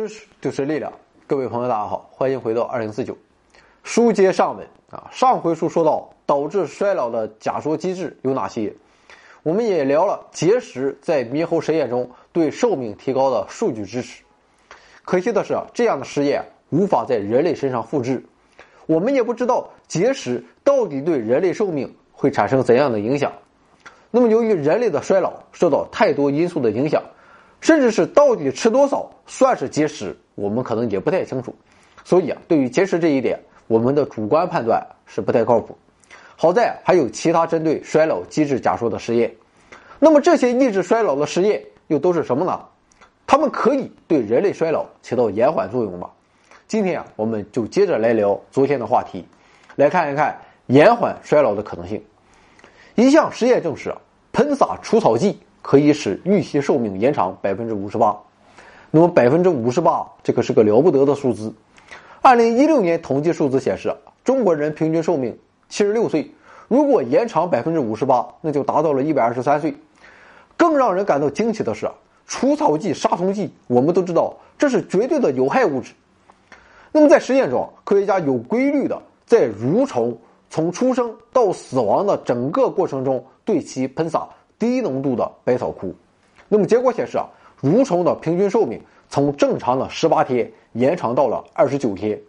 知识就是力量，各位朋友，大家好，欢迎回到二零四九。书接上文啊，上回书说到导致衰老的假说机制有哪些，我们也聊了结石在猕猴实验中对寿命提高的数据支持。可惜的是，这样的实验无法在人类身上复制，我们也不知道结石到底对人类寿命会产生怎样的影响。那么，由于人类的衰老受到太多因素的影响。甚至是到底吃多少算是节食，我们可能也不太清楚。所以啊，对于节食这一点，我们的主观判断是不太靠谱。好在还有其他针对衰老机制假说的实验。那么这些抑制衰老的实验又都是什么呢？它们可以对人类衰老起到延缓作用吗？今天啊，我们就接着来聊昨天的话题，来看一看延缓衰老的可能性。一项实验证实，喷洒除草剂。可以使预期寿命延长百分之五十八，那么百分之五十八，这可是个了不得的数字。二零一六年统计数字显示，中国人平均寿命七十六岁，如果延长百分之五十八，那就达到了一百二十三岁。更让人感到惊奇的是，除草剂、杀虫剂，我们都知道这是绝对的有害物质。那么在实验中，科学家有规律的在蠕虫从出生到死亡的整个过程中对其喷洒。低浓度的百草枯，那么结果显示啊，蠕虫的平均寿命从正常的十八天延长到了二十九天。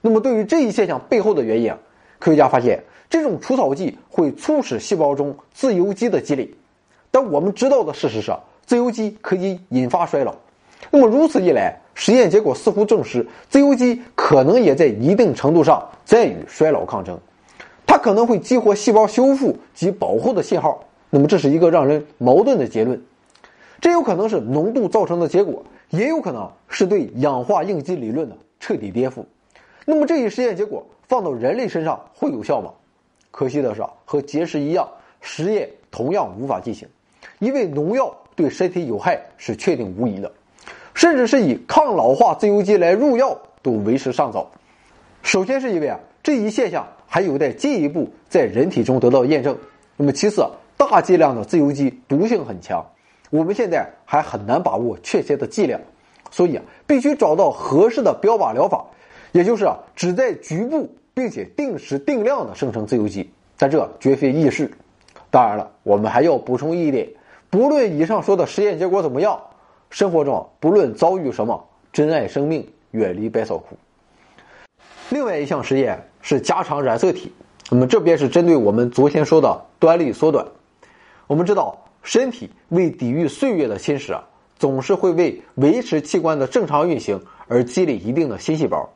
那么对于这一现象背后的原因啊，科学家发现这种除草剂会促使细胞中自由基的积累。但我们知道的事实是，自由基可以引发衰老。那么如此一来，实验结果似乎证实，自由基可能也在一定程度上在与衰老抗争。它可能会激活细胞修复及保护的信号。那么这是一个让人矛盾的结论，这有可能是浓度造成的结果，也有可能是对氧化应激理论的彻底颠覆。那么这一实验结果放到人类身上会有效吗？可惜的是啊，和结石一样，实验同样无法进行，因为农药对身体有害是确定无疑的，甚至是以抗老化自由基来入药都为时尚早。首先是因为啊，这一现象还有待进一步在人体中得到验证。那么其次。大剂量的自由基毒性很强，我们现在还很难把握确切的剂量，所以啊，必须找到合适的标靶疗法，也就是啊，只在局部并且定时定量的生成自由基，但这绝非易事。当然了，我们还要补充一点，不论以上说的实验结果怎么样，生活中不论遭遇什么，珍爱生命，远离百草枯。另外一项实验是加长染色体，那么这边是针对我们昨天说的端粒缩短。我们知道，身体为抵御岁月的侵蚀啊，总是会为维持器官的正常运行而积累一定的新细胞。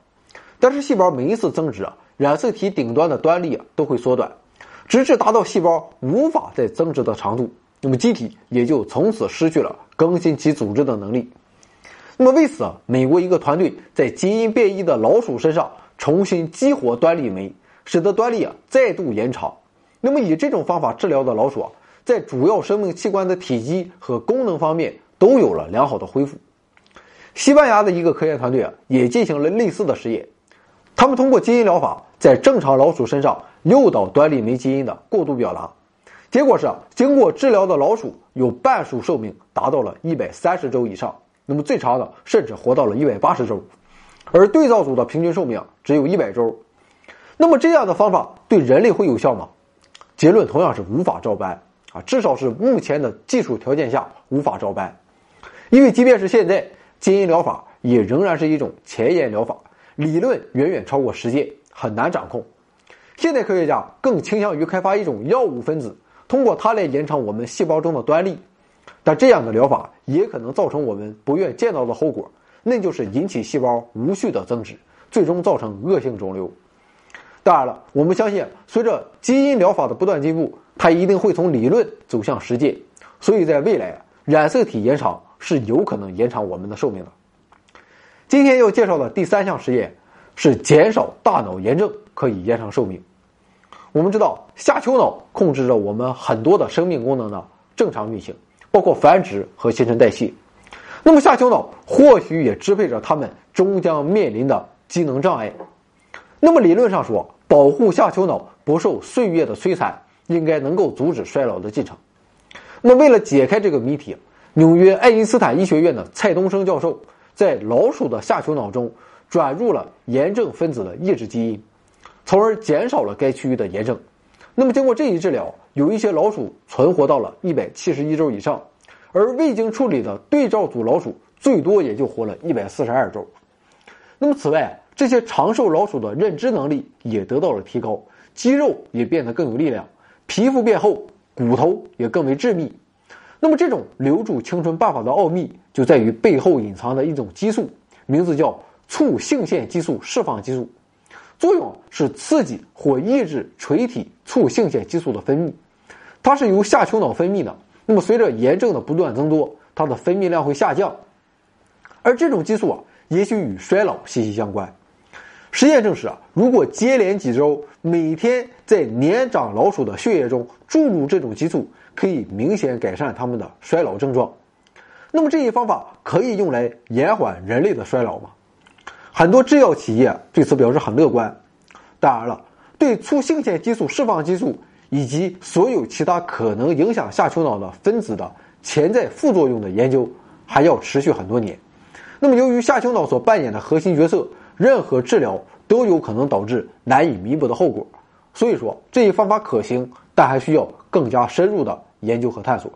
但是，细胞每一次增殖啊，染色体顶端的端粒啊都会缩短，直至达到细胞无法再增殖的长度。那么，机体也就从此失去了更新其组织的能力。那么，为此啊，美国一个团队在基因变异的老鼠身上重新激活端粒酶，使得端粒啊再度延长。那么，以这种方法治疗的老鼠啊。在主要生命器官的体积和功能方面都有了良好的恢复。西班牙的一个科研团队啊，也进行了类似的实验。他们通过基因疗法，在正常老鼠身上诱导端粒酶基因的过度表达。结果是，经过治疗的老鼠有半数寿命达到了一百三十周以上，那么最长的甚至活到了一百八十周，而对照组的平均寿命只有一百周。那么这样的方法对人类会有效吗？结论同样是无法照搬。啊，至少是目前的技术条件下无法照搬，因为即便是现在，基因疗法也仍然是一种前沿疗法，理论远远超过实践，很难掌控。现代科学家更倾向于开发一种药物分子，通过它来延长我们细胞中的端粒，但这样的疗法也可能造成我们不愿见到的后果，那就是引起细胞无序的增殖，最终造成恶性肿瘤。当然了，我们相信，随着基因疗法的不断进步。它一定会从理论走向实践，所以在未来啊，染色体延长是有可能延长我们的寿命的。今天要介绍的第三项实验是减少大脑炎症可以延长寿命。我们知道，下丘脑控制着我们很多的生命功能的正常运行，包括繁殖和新陈代谢。那么，下丘脑或许也支配着他们终将面临的机能障碍。那么，理论上说，保护下丘脑不受岁月的摧残。应该能够阻止衰老的进程。那，为了解开这个谜题，纽约爱因斯坦医学院的蔡东升教授在老鼠的下丘脑中转入了炎症分子的抑制基因，从而减少了该区域的炎症。那么，经过这一治疗，有一些老鼠存活到了一百七十一周以上，而未经处理的对照组老鼠最多也就活了一百四十二周。那么，此外，这些长寿老鼠的认知能力也得到了提高，肌肉也变得更有力量，皮肤变厚，骨头也更为致密。那么，这种留住青春办法的奥秘就在于背后隐藏的一种激素，名字叫促性腺激素释放激素，作用是刺激或抑制垂体促性腺激素的分泌。它是由下丘脑分泌的。那么，随着炎症的不断增多，它的分泌量会下降，而这种激素啊，也许与衰老息息相关。实验证实啊，如果接连几周每天在年长老鼠的血液中注入这种激素，可以明显改善它们的衰老症状。那么这一方法可以用来延缓人类的衰老吗？很多制药企业对此表示很乐观。当然了，对促性腺激素释放激素以及所有其他可能影响下丘脑的分子的潜在副作用的研究还要持续很多年。那么由于下丘脑所扮演的核心角色。任何治疗都有可能导致难以弥补的后果，所以说这一方法可行，但还需要更加深入的研究和探索。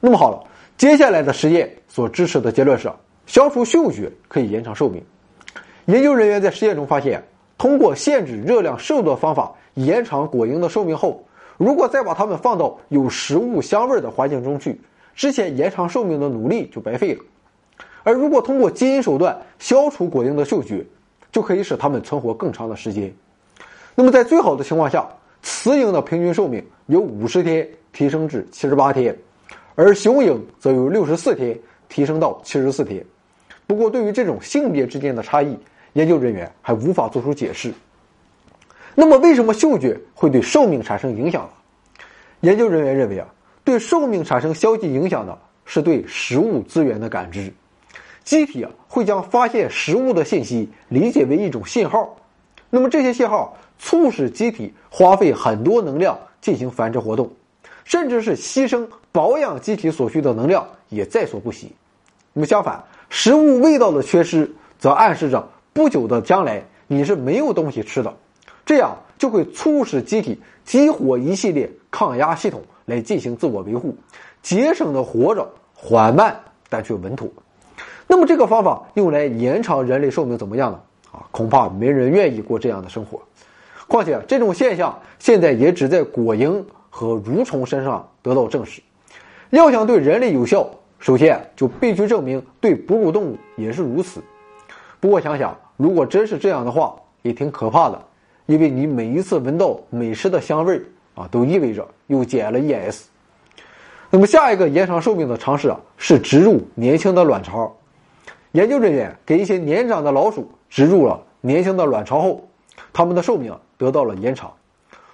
那么好了，接下来的实验所支持的结论是，消除嗅觉可以延长寿命。研究人员在实验中发现，通过限制热量摄入的方法延长果蝇的寿命后，如果再把它们放到有食物香味的环境中去，之前延长寿命的努力就白费了。而如果通过基因手段消除果蝇的嗅觉，就可以使它们存活更长的时间。那么在最好的情况下，雌蝇的平均寿命由五十天提升至七十八天，而雄蝇则由六十四天提升到七十四天。不过，对于这种性别之间的差异，研究人员还无法做出解释。那么，为什么嗅觉会对寿命产生影响呢？研究人员认为啊，对寿命产生消极影响的是对食物资源的感知。机体啊会将发现食物的信息理解为一种信号，那么这些信号促使机体花费很多能量进行繁殖活动，甚至是牺牲保养机体所需的能量也在所不惜。那么相反，食物味道的缺失则暗示着不久的将来你是没有东西吃的，这样就会促使机体激活一系列抗压系统来进行自我维护，节省的活着缓慢但却稳妥。那么这个方法用来延长人类寿命怎么样呢？啊，恐怕没人愿意过这样的生活。况且这种现象现在也只在果蝇和蠕虫身上得到证实。要想对人类有效，首先就必须证明对哺乳动物也是如此。不过想想，如果真是这样的话，也挺可怕的，因为你每一次闻到美食的香味啊，都意味着又减了 ES。那么下一个延长寿命的尝试啊，是植入年轻的卵巢。研究人员给一些年长的老鼠植入了年轻的卵巢后，它们的寿命得到了延长。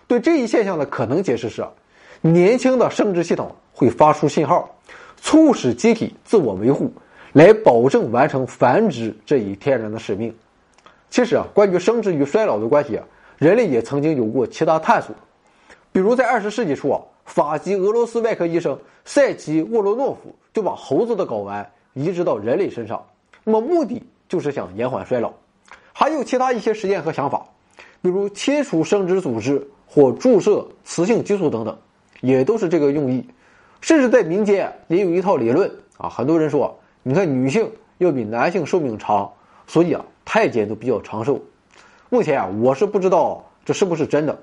对这一现象的可能解释是，年轻的生殖系统会发出信号，促使机体自我维护，来保证完成繁殖这一天然的使命。其实啊，关于生殖与衰老的关系啊，人类也曾经有过其他探索。比如在二十世纪初啊，法籍俄罗斯外科医生塞奇沃罗诺夫就把猴子的睾丸移植到人类身上。那么目的就是想延缓衰老，还有其他一些实验和想法，比如切除生殖组织或注射雌性激素等等，也都是这个用意。甚至在民间也有一套理论啊，很多人说，你看女性要比男性寿命长，所以啊太监都比较长寿。目前啊我是不知道这是不是真的，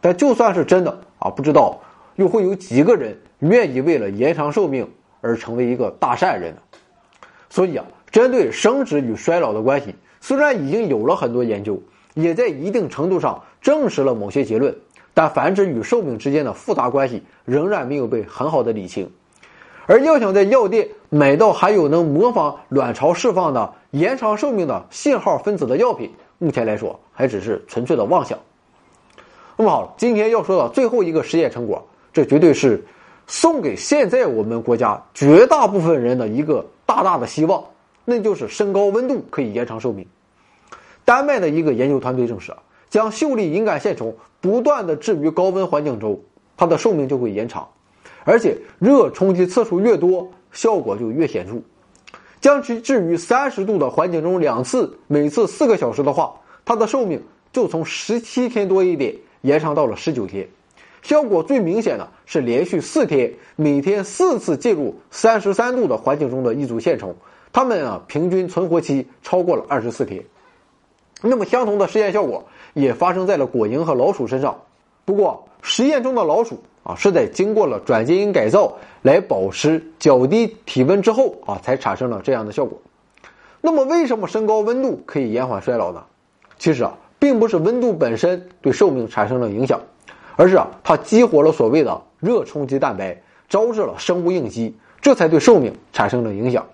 但就算是真的啊，不知道又会有几个人愿意为了延长寿命而成为一个大善人呢？所以啊。针对生殖与衰老的关系，虽然已经有了很多研究，也在一定程度上证实了某些结论，但繁殖与寿命之间的复杂关系仍然没有被很好的理清。而要想在药店买到含有能模仿卵巢释放的延长寿命的信号分子的药品，目前来说还只是纯粹的妄想。那么好，今天要说的最后一个实验成果，这绝对是送给现在我们国家绝大部分人的一个大大的希望。那就是升高温度可以延长寿命。丹麦的一个研究团队证实啊，将秀丽隐杆线虫不断的置于高温环境中，它的寿命就会延长，而且热冲击次数越多，效果就越显著。将其置于三十度的环境中两次，每次四个小时的话，它的寿命就从十七天多一点延长到了十九天。效果最明显的是连续四天，每天四次进入三十三度的环境中的一组线虫，它们啊平均存活期超过了二十四天。那么相同的实验效果也发生在了果蝇和老鼠身上，不过实验中的老鼠啊是在经过了转基因改造来保持较低体温之后啊才产生了这样的效果。那么为什么升高温度可以延缓衰老呢？其实啊，并不是温度本身对寿命产生了影响。而是啊，它激活了所谓的热冲击蛋白，招致了生物应激，这才对寿命产生了影响。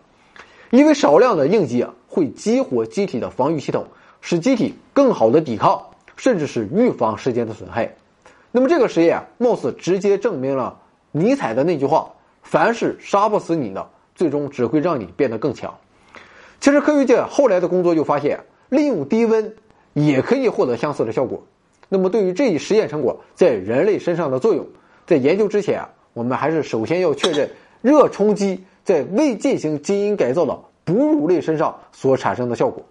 因为少量的应激啊，会激活机体的防御系统，使机体更好的抵抗，甚至是预防时间的损害。那么这个实验啊，貌似直接证明了尼采的那句话：“凡是杀不死你的，最终只会让你变得更强。”其实科学界后来的工作就发现，利用低温也可以获得相似的效果。那么，对于这一实验成果在人类身上的作用，在研究之前啊，我们还是首先要确认热冲击在未进行基因改造的哺乳类身上所产生的效果。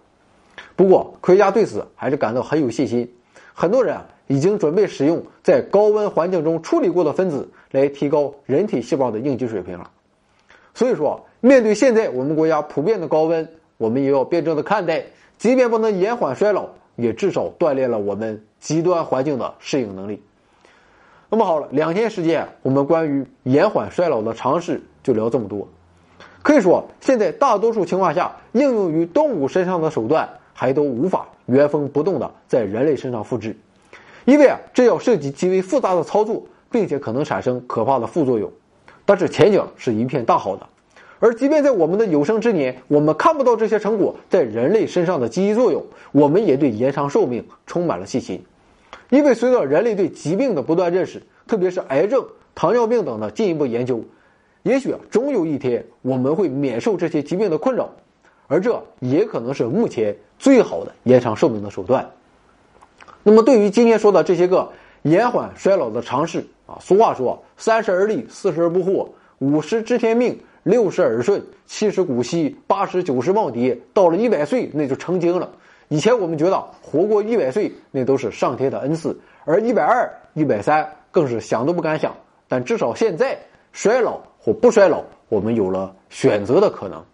不过，科学家对此还是感到很有信心。很多人啊，已经准备使用在高温环境中处理过的分子来提高人体细胞的应激水平了。所以说，面对现在我们国家普遍的高温，我们也要辩证的看待，即便不能延缓衰老。也至少锻炼了我们极端环境的适应能力。那么好了，两天时间，我们关于延缓衰老的常识就聊这么多。可以说，现在大多数情况下，应用于动物身上的手段还都无法原封不动的在人类身上复制，因为啊，这要涉及极为复杂的操作，并且可能产生可怕的副作用。但是前景是一片大好的。而即便在我们的有生之年，我们看不到这些成果在人类身上的积极作用，我们也对延长寿命充满了信心。因为随着人类对疾病的不断认识，特别是癌症、糖尿病等的进一步研究，也许终有一天我们会免受这些疾病的困扰，而这也可能是目前最好的延长寿命的手段。那么，对于今天说的这些个延缓衰老的尝试啊，俗话说“三十而立，四十而不惑，五十知天命”。六十耳顺，七十古稀，八十九十耄耋，到了一百岁那就成精了。以前我们觉得活过一百岁那都是上天的恩赐，而一百二、一百三更是想都不敢想。但至少现在，衰老或不衰老，我们有了选择的可能。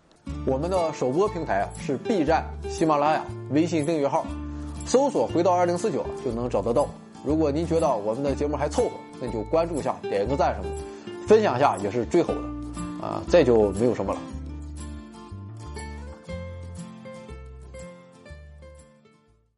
我们的首播平台是 B 站、喜马拉雅、微信订阅号，搜索“回到二零四九”就能找得到。如果您觉得我们的节目还凑合，那就关注一下，点一个赞什么，分享一下也是最好的。啊，再就没有什么了。